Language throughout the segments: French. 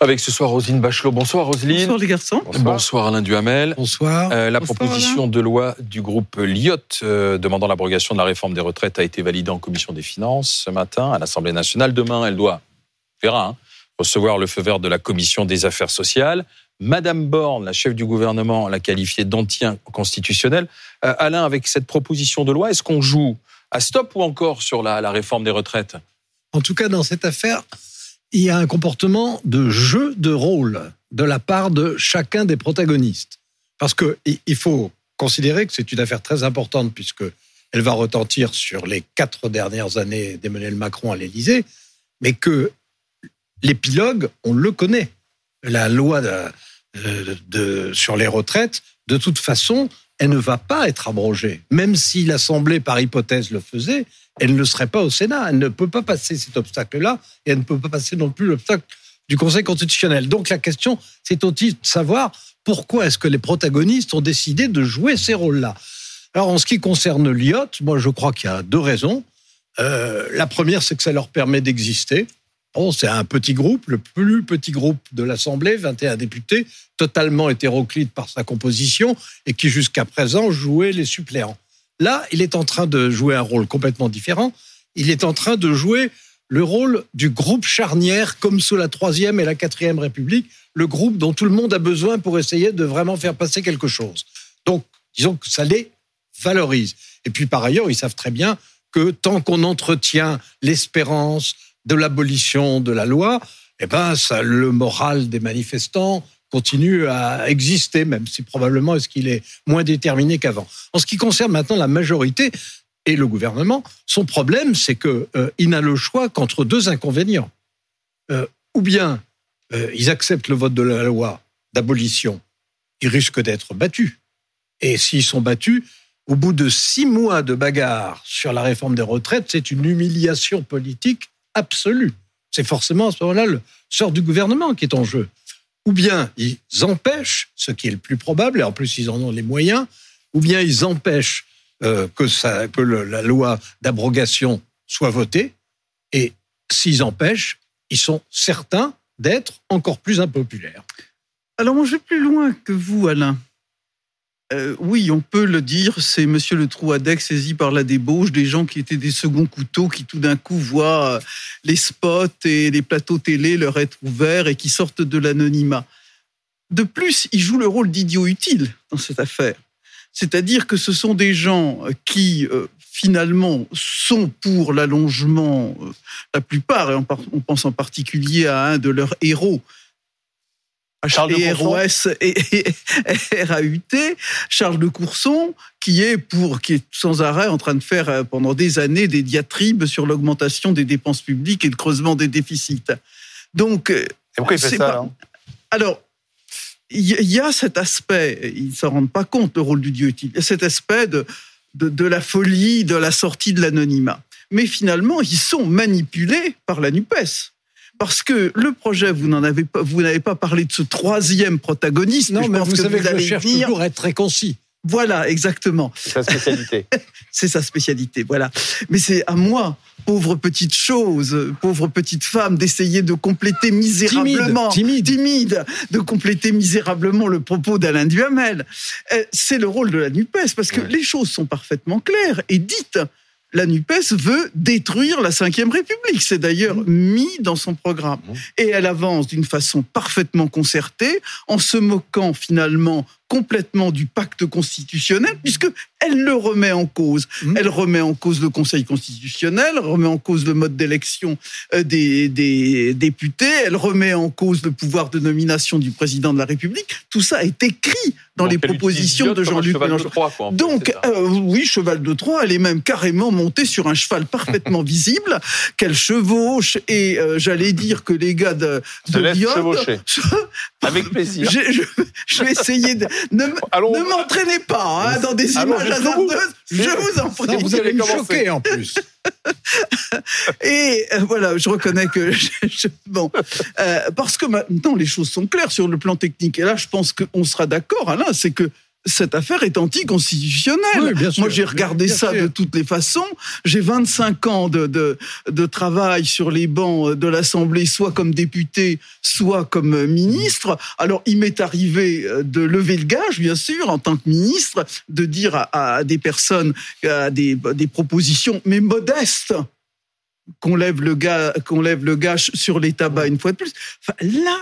Avec ce soir Roselyne Bachelot. Bonsoir Roselyne. Bonsoir les garçons. Bonsoir, Alain Duhamel. Bonsoir. Euh, la Bonsoir, proposition de loi du groupe Lyotte euh, demandant l'abrogation de la réforme des retraites a été validée en commission des finances ce matin à l'Assemblée nationale. Demain, elle doit, on verra, hein, recevoir le feu vert de la commission des affaires sociales. Madame Borne, la chef du gouvernement, l'a qualifiée d'anti-constitutionnelle. Euh, Alain, avec cette proposition de loi, est-ce qu'on joue à stop ou encore sur la, réforme des retraites? En tout cas, dans cette affaire, il y a un comportement de jeu de rôle de la part de chacun des protagonistes. Parce que i- il faut considérer que c'est une affaire très importante puisque elle va retentir sur les quatre dernières années d'Emmanuel Macron à l'Élysée, mais que l'épilogue, on le connaît. La loi de- de- sur les retraites, de toute façon, elle ne va pas être abrogée. Même si l'Assemblée, par hypothèse, le faisait, elle ne le serait pas au Sénat. Elle ne peut pas passer cet obstacle-là et elle ne peut pas passer non plus l'obstacle du Conseil constitutionnel. Donc la question, c'est aussi de savoir pourquoi est-ce que les protagonistes ont décidé de jouer ces rôles-là. Alors en ce qui concerne l'IOT, moi je crois qu'il y a deux raisons. Euh, la première, c'est que ça leur permet d'exister. Bon, c'est un petit groupe, le plus petit groupe de l'Assemblée, 21 députés, totalement hétéroclite par sa composition et qui jusqu'à présent jouait les suppléants. Là, il est en train de jouer un rôle complètement différent. Il est en train de jouer le rôle du groupe charnière, comme sous la Troisième et la Quatrième République, le groupe dont tout le monde a besoin pour essayer de vraiment faire passer quelque chose. Donc, disons que ça les valorise. Et puis, par ailleurs, ils savent très bien que tant qu'on entretient l'espérance de l'abolition de la loi, eh ben, le moral des manifestants continue à exister, même si probablement est-ce qu'il est moins déterminé qu'avant. En ce qui concerne maintenant la majorité et le gouvernement, son problème, c'est que euh, n'a le choix qu'entre deux inconvénients. Euh, ou bien euh, ils acceptent le vote de la loi d'abolition, ils risquent d'être battus. Et s'ils sont battus, au bout de six mois de bagarre sur la réforme des retraites, c'est une humiliation politique absolue. C'est forcément à ce moment-là le sort du gouvernement qui est en jeu. Ou bien ils empêchent, ce qui est le plus probable, et en plus ils en ont les moyens, ou bien ils empêchent euh, que, ça, que la loi d'abrogation soit votée, et s'ils empêchent, ils sont certains d'être encore plus impopulaires. Alors moi je vais plus loin que vous, Alain. Euh, oui, on peut le dire, c'est Monsieur le Trouadec saisi par la débauche, des gens qui étaient des seconds couteaux, qui tout d'un coup voient euh, les spots et les plateaux télé leur être ouverts et qui sortent de l'anonymat. De plus, ils jouent le rôle d'idiot utile dans cette affaire. C'est-à-dire que ce sont des gens euh, qui, finalement, sont pour l'allongement, la plupart, et on pense en particulier à un de leurs héros, Charles Courson HROS et, et RAUT, Charles de Courson, qui est pour, qui est sans arrêt en train de faire euh, pendant des années des diatribes sur l'augmentation des dépenses publiques et le creusement des déficits. Donc, euh, Et pourquoi il fait ça pas- alors? Alors, il y, a cet aspect, ils ne s'en rendent pas compte, le rôle du dieu utile, il y a cet aspect de, de, de la folie, de la sortie de l'anonymat. Mais finalement, ils sont manipulés par la NUPES. Parce que le projet, vous n'en avez pas, vous n'avez pas parlé de ce troisième protagoniste. Non, je mais pense vous que savez vous que je allez cherche venir. toujours à être très concis. Voilà, exactement. C'est sa spécialité. C'est sa spécialité, voilà. Mais c'est à moi, pauvre petite chose, pauvre petite femme, d'essayer de compléter Timide, misérablement timide. timide de compléter misérablement le propos d'Alain Duhamel. Euh, C'est le rôle de la NUPES, parce que Ouais. les choses sont parfaitement claires et dites. La NUPES veut détruire la Ve République. C'est d'ailleurs mis dans son programme. Mmh. Et elle avance d'une façon parfaitement concertée, en se moquant finalement complètement du pacte constitutionnel, puisque elle le remet en cause. Mmh. Elle remet en cause le Conseil constitutionnel, remet en cause le mode d'élection euh, des, des députés, elle remet en cause le pouvoir de nomination du président de la République. Tout ça est écrit dans Donc, les propositions de Jean-Luc de Mélenchon. Fait, Donc, euh, oui, cheval de Troie, elle est même carrément montée sur un cheval parfaitement visible, qu'elle chevauche, et euh, j'allais dire que les gars de, de Lyotte- chevaucher. Avec plaisir. je, je- je vais essayer de... Ne, m'entraînez pas hein, dans des Allons images hasardeuses, je vous en prie. Non, vous allez me choquer en plus. Et euh, voilà, je reconnais que je- je- bon, euh, parce que maintenant les choses sont claires sur le plan technique. Et là, je pense qu'on sera d'accord, Alain, c'est que cette affaire est anticonstitutionnelle. Oui. Moi, j'ai regardé Bien ça de toutes les façons. J'ai 25 ans de, de, de travail sur les bancs de l'Assemblée, soit comme député, soit comme ministre. Alors, il m'est arrivé euh, de lever le gage, bien sûr, en tant que ministre, de dire à, à des personnes, à des, des propositions, mais modestes, qu'on lève le gage, qu'on lève le gage sur les tabacs une fois de plus. Enfin, là,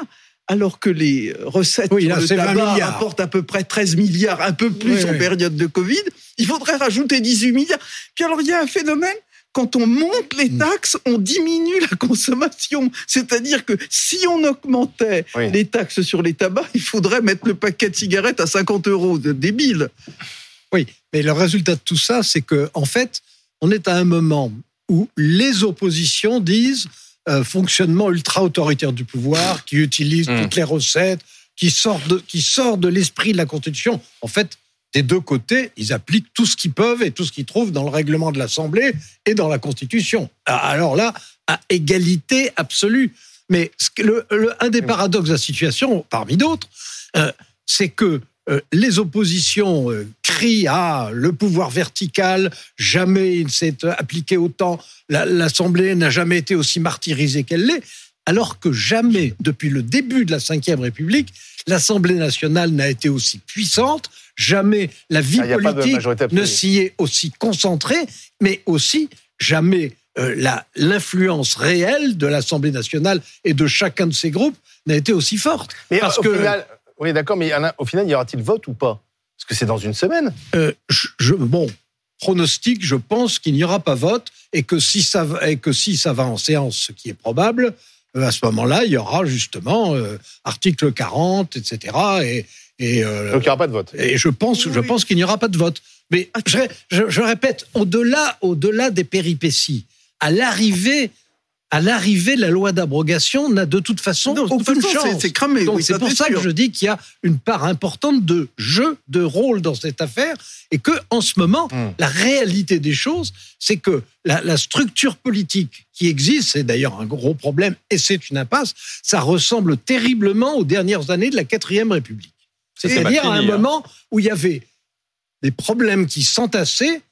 alors que les recettes Oui, sur là, le c'est 20 tabac rapportent à peu près 13 milliards, un peu plus Oui, en oui. période de Covid, il faudrait rajouter 18 milliards. Puis alors, il y a un phénomène. Quand on monte les Mm. taxes, on diminue la consommation. C'est-à-dire que si on augmentait Oui. les taxes sur les tabacs, il faudrait mettre le paquet de cigarettes à 50 euros. Débile. Oui, mais le résultat de tout ça, c'est que en fait, on est à un moment où les oppositions disent euh, fonctionnement ultra autoritaire du pouvoir, qui utilise Mm. toutes les recettes, qui sort de, qui sort de l'esprit de la Constitution. En fait, des deux côtés, ils appliquent tout ce qu'ils peuvent et tout ce qu'ils trouvent dans le règlement de l'Assemblée et dans la Constitution. Ah, Alors là, à égalité absolue. Mais ce que le- le- un des paradoxes de la situation, parmi d'autres, euh, c'est que euh, les oppositions euh, crient à le pouvoir vertical, jamais il s'est appliqué autant, la- l'Assemblée n'a jamais été aussi martyrisée qu'elle l'est, alors que jamais, depuis le début de la Ve République, l'Assemblée nationale n'a été aussi puissante, jamais la vie Ah, politique ne s'y est aussi concentrée, mais aussi jamais euh, l'influence réelle de l'Assemblée nationale et de chacun de ses groupes n'a été aussi forte. Mais Parce au que- final, oui, d'accord, mais Alain, au final, y aura-t-il vote ou pas? Parce que c'est dans une semaine. Euh, je, je- bon, pronostic, je pense qu'il n'y aura pas vote et que si ça va, et que si ça va en séance, ce qui est probable, euh, à ce moment-là, il y aura justement euh, article 40, etc. Et, et, euh, Donc il n'y aura pas de vote. et je pense, je pense qu'il n'y aura pas de vote. Mais je, je- je répète, au-delà, au-delà des péripéties, à l'arrivée, à l'arrivée, la loi d'abrogation n'a de toute façon Non, de toute aucune façon, chance. c'est cramé. Donc oui, c'est pour ça que je dis qu'il y a une part importante de jeu, de rôle dans cette affaire, et que en ce moment, Hmm. la réalité des choses, c'est que la, la structure politique qui existe, c'est d'ailleurs un gros problème, et c'est une impasse, ça ressemble terriblement aux dernières années de la quatrième République. Ça, c'est C'est-à-dire à un hein. moment où il y avait des problèmes qui s'entassaient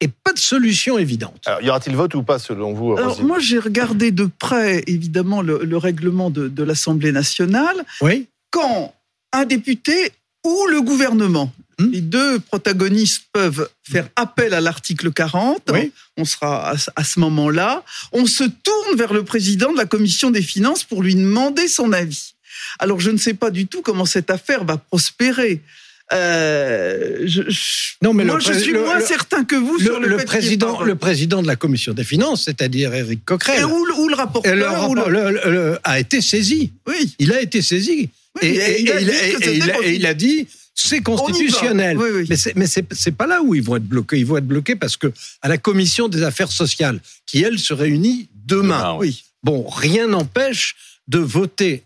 et pas de solution évidente. Alors, y aura-t-il vote ou pas, selon vous Alors, moi, j'ai regardé de près, évidemment, le, le règlement de, de l'Assemblée nationale. Oui, Quand un député ou le gouvernement, Hmm. les deux protagonistes peuvent faire appel à l'article 40, Oui. on sera à ce moment-là, on se tourne vers le président de la commission des finances pour lui demander son avis. Alors, je ne sais pas du tout comment cette affaire va prospérer. Euh, je, je- Non, mais le moi, je pré- suis le- moins le- certain que vous le, sur le, le fait président, le président de la commission des finances, c'est-à-dire Éric Et Coquerel, le- le et rapporteur, le ou rapport- le- le- le- a été saisi. Oui. Il a été saisi. Oui, et, il a et il dit a- et il a- c'est constitutionnel. Oui, oui. Mais c'est mais c'est c'est pas là où ils vont être bloqués. Ils vont être bloqués parce que à la commission des affaires sociales, qui elle se réunit demain. Demain, Oui. Bon, rien n'empêche de voter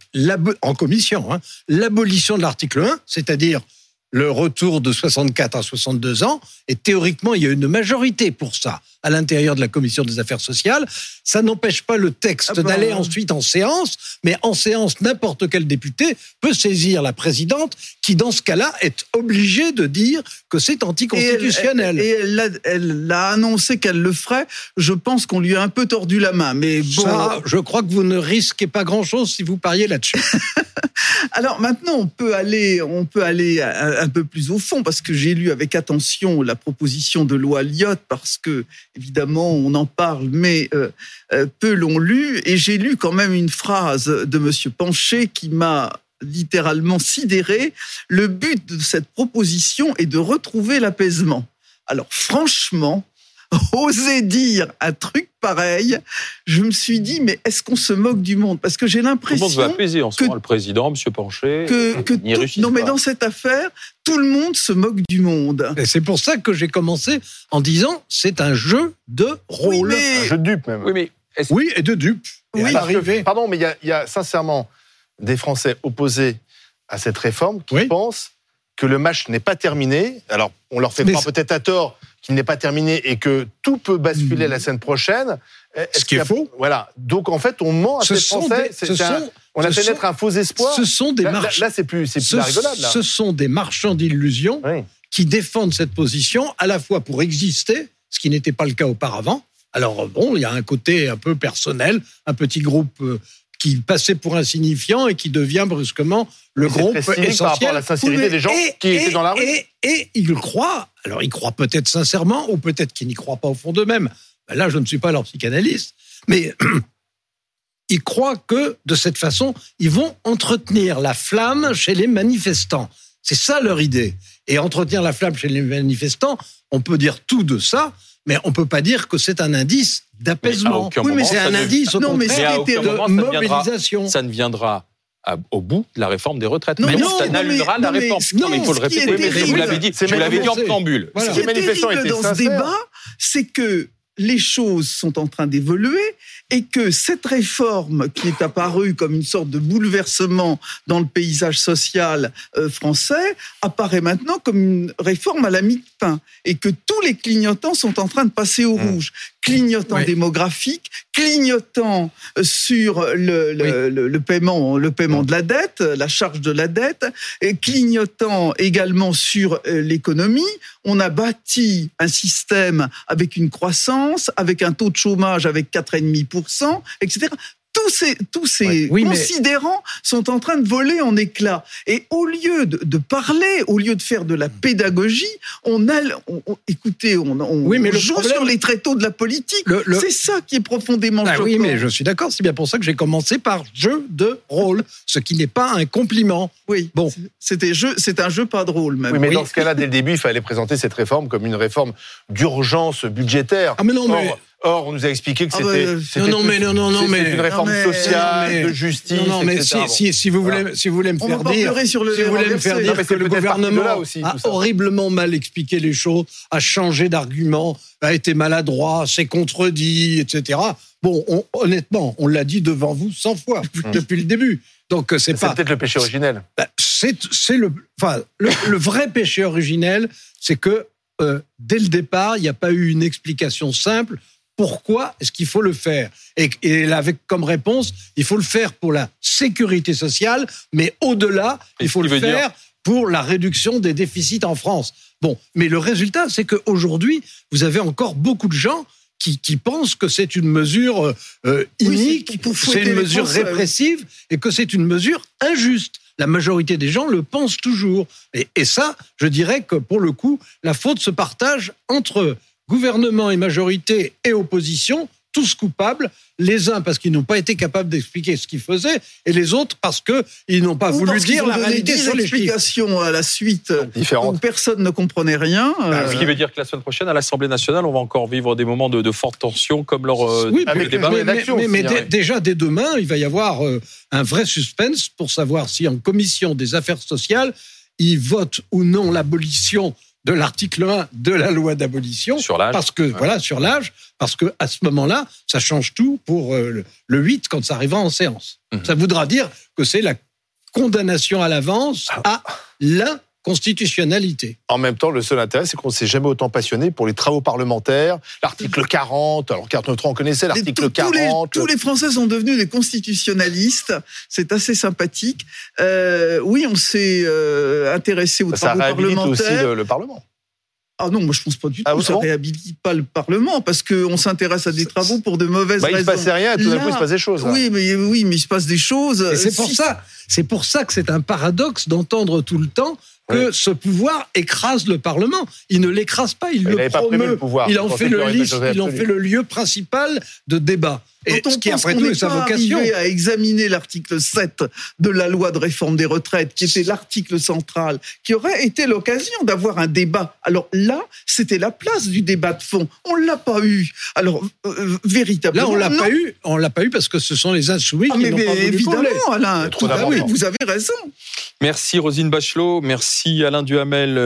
en commission hein, l'abolition de l'article 1, c'est-à-dire le retour de 64 à 62 ans. Et théoriquement, il y a une majorité pour ça à l'intérieur de la commission des affaires sociales. Ça n'empêche pas le texte Ah ben. d'aller ensuite en séance, mais en séance, n'importe quel député peut saisir la présidente, qui dans ce cas-là est obligée de dire que c'est elle- anticonstitutionnel. Et elle l'a- elle l'a annoncé qu'elle le ferait. Je pense qu'on lui a un peu tordu la main. Mais bon. Ça, je crois que vous ne risquez pas grand-chose si vous pariez là-dessus. Alors maintenant, on peut aller, on peut aller un peu plus au fond parce que j'ai lu avec attention la proposition de loi Lyotte parce que évidemment on en parle, mais euh, euh, peu l'ont lu et j'ai lu quand même une phrase de Monsieur Pancher qui m'a littéralement sidéré. Le but de cette proposition est de retrouver l'apaisement. Alors franchement, oser dire un truc pareil, je me suis dit mais est-ce qu'on se moque du monde? Parce que j'ai Tout le monde veut l'impression apaiser en ce que- moment. Le président, M. Pancher, que, que n'y tout- réussissent non mais dans cette affaire, tout le monde se moque du monde. Et c'est pour ça que j'ai commencé en disant c'est un jeu de Oui, rôle. mais- Un jeu de dupe, même. Oui, mais est-ce Oui, et de dupe. Oui, que, pardon, mais il y a, il y a sincèrement des Français opposés à cette réforme qui Oui. pensent que le match n'est pas terminé. Alors, on leur fait peut-être à tort qu'il n'est pas terminé et que tout peut basculer Mmh. la semaine prochaine. est-ce Ce qui est faux. Voilà. Donc en fait, on ment à Ce ces Français. des- C'est- ce c'est un- sont- on a fait naître un faux espoir. Ce sont des Là, là, marches. là, c'est plus, c'est plus ce, la rigolade. Là. ce sont des marchands d'illusions Oui. qui défendent cette position à la fois pour exister, ce qui n'était pas le cas auparavant. Alors bon, il y a un côté un peu personnel, un petit groupe euh, qui passait pour insignifiant et qui devient brusquement le groupe essentiel. par rapport à la sincérité des gens et- qui étaient dans la rue. Et, et ils croient, alors ils croient peut-être sincèrement ou peut-être qu'ils n'y croient pas au fond d'eux-mêmes. Ben là, je ne suis pas leur psychanalyste, mais ils croient que de cette façon, ils vont entretenir la flamme chez les manifestants. C'est ça leur idée. Et entretenir la flamme chez les manifestants, on peut dire tout de ça, mais on peut pas dire que c'est un indice d'apaisement. Oui, mais c'est un ne- indice Non, mais aucun de moment, ça ne viendra- mobilisation. Ça ne viendra au bout de la réforme des retraites. Non, mais non, ça n'annulera la réforme. Non, mais il faut le répéter. vous l'avez dit, c'est vous l'avez dit en préambule. Ce qui est dans ce débat, c'est que les choses sont en train d'évoluer et que cette réforme qui est apparue comme une sorte de bouleversement dans le paysage social euh, français apparaît maintenant comme une réforme à la mi-pain et que tous les clignotants sont en train de passer au Mmh. rouge. Clignotant Oui. démographique, clignotant euh, sur le, le, le- le paiement, le paiement de la dette, la charge de la dette, et clignotant également sur euh, l'économie. On a bâti un système avec une croissance, avec un taux de chômage avec 4,5%, etc. Tous ces, tous ces Oui, oui, mais- considérants sont en train de voler en éclats. Et au lieu de, de parler, au lieu de faire de la pédagogie, on a, on- on- écoutez, on, on Oui, mais le joue problème- sur les tréteaux de la politique. Le- le- C'est ça qui est profondément Ah choquant. oui, mais je suis d'accord. C'est bien pour ça que j'ai commencé par jeu de rôle, ce qui n'est pas un compliment. Oui, Bon. c'était jeu, c'est un jeu pas drôle même. Oui, mais Oui. dans ce cas-là, dès le début, il fallait présenter cette réforme comme une réforme d'urgence budgétaire. Ah mais non, mais Or, on nous a expliqué que Ah c'était bah, euh, non, non, mais non, non, mais- une réforme mais- sociale, mais- de justice, non, non, mais etc. si, Bon. si, si vous voulez, Voilà. si vous voulez me faire dire, sur le si vous voulez me faire dire que c'est le gouvernement aussi, a horriblement mal expliqué les choses, a changé d'argument, a été maladroit, s'est contredit, etc. Bon, on- honnêtement, on l'a dit devant vous 100 fois depuis le début. Donc euh, c'est C'est pas peut-être le péché originel. Bah, c'est c'est le, enfin, le, le vrai péché originel, c'est que euh, dès le départ, il n'y a pas eu une explication simple. Pourquoi est-ce qu'il faut le faire et, et là, avec comme réponse, il faut le faire pour la sécurité sociale, mais au-delà, il faut le faire pour la réduction des déficits en France. Bon, mais le résultat, c'est qu'aujourd'hui, vous avez encore beaucoup de gens qui, qui pensent que c'est une mesure euh, euh, Oui, inique, c'est une mesure répressive et que c'est une mesure injuste. La majorité des gens le pensent toujours. Et, et ça, je dirais que pour le coup, la faute se partage entre gouvernement et majorité et opposition, tous coupables, les uns parce qu'ils n'ont pas été capables d'expliquer ce qu'ils faisaient, et les autres parce qu'ils n'ont pas Ou voulu dire la réalité 10 sur les explications à la suite où Différente. personne ne comprenait rien. euh, Ce qui veut dire que la semaine prochaine, à l'Assemblée nationale, on va encore vivre des moments de, de forte tension, comme lors euh, Oui, mais, débat. mais- mais- d'action mais- hein. déjà dès demain, il va y avoir euh, un vrai suspense pour savoir si en commission des affaires sociales, ils votent ou non l'abolition de l'article 1 de la loi d'abolition. Sur l'âge. Parce que, voilà, sur l'âge, parce que à ce moment-là, ça change tout pour euh, le, le 8 quand ça arrivera en séance. Mhm. Ça voudra dire que c'est la condamnation à l'avance à l'inconstitutionnalité. En même temps, le seul intérêt, c'est qu'on s'est jamais autant passionné pour les travaux parlementaires. L'article 40, alors 49 on connaissait l'article tous- tous les, 40. tous les Français sont devenus des constitutionnalistes. C'est assez sympathique. Euh, oui, on s'est euh, intéressé aux ça travaux réhabilite aussi parlementaires. le, le Parlement. Ah non, moi je pense pas du tout. Ah, ça bon réhabilite pas le Parlement parce qu'on s'intéresse à des travaux pour de mauvaises Bah, il se raisons. passait rien, et tout d'un coup, il se passe des choses. hein. Oui, mais oui, mais il se passe des choses. Et c'est pour Si- ça, c'est pour ça que c'est un paradoxe d'entendre tout le temps que ce pouvoir écrase le Parlement. Il ne l'écrase pas, il, Il le pas promeut. le pouvoir. Il en le il fait le lieu principal de débat. Et Quand on ce qui après tout est sa vocation. à examiner l'article 7 de la loi de réforme des retraites, qui était l'article central, qui aurait été l'occasion d'avoir un débat. Alors là, c'était la place du débat de fond. On l'a pas eu. Alors euh, véritablement. Là, on l'a pas eu. On l'a pas eu parce que ce sont les insoumis Ah, qui n'ont mais pas voulu évidemment. Alain, tout à fait, vous avez raison. Merci Rosine Bachelot, merci Alain Duhamel.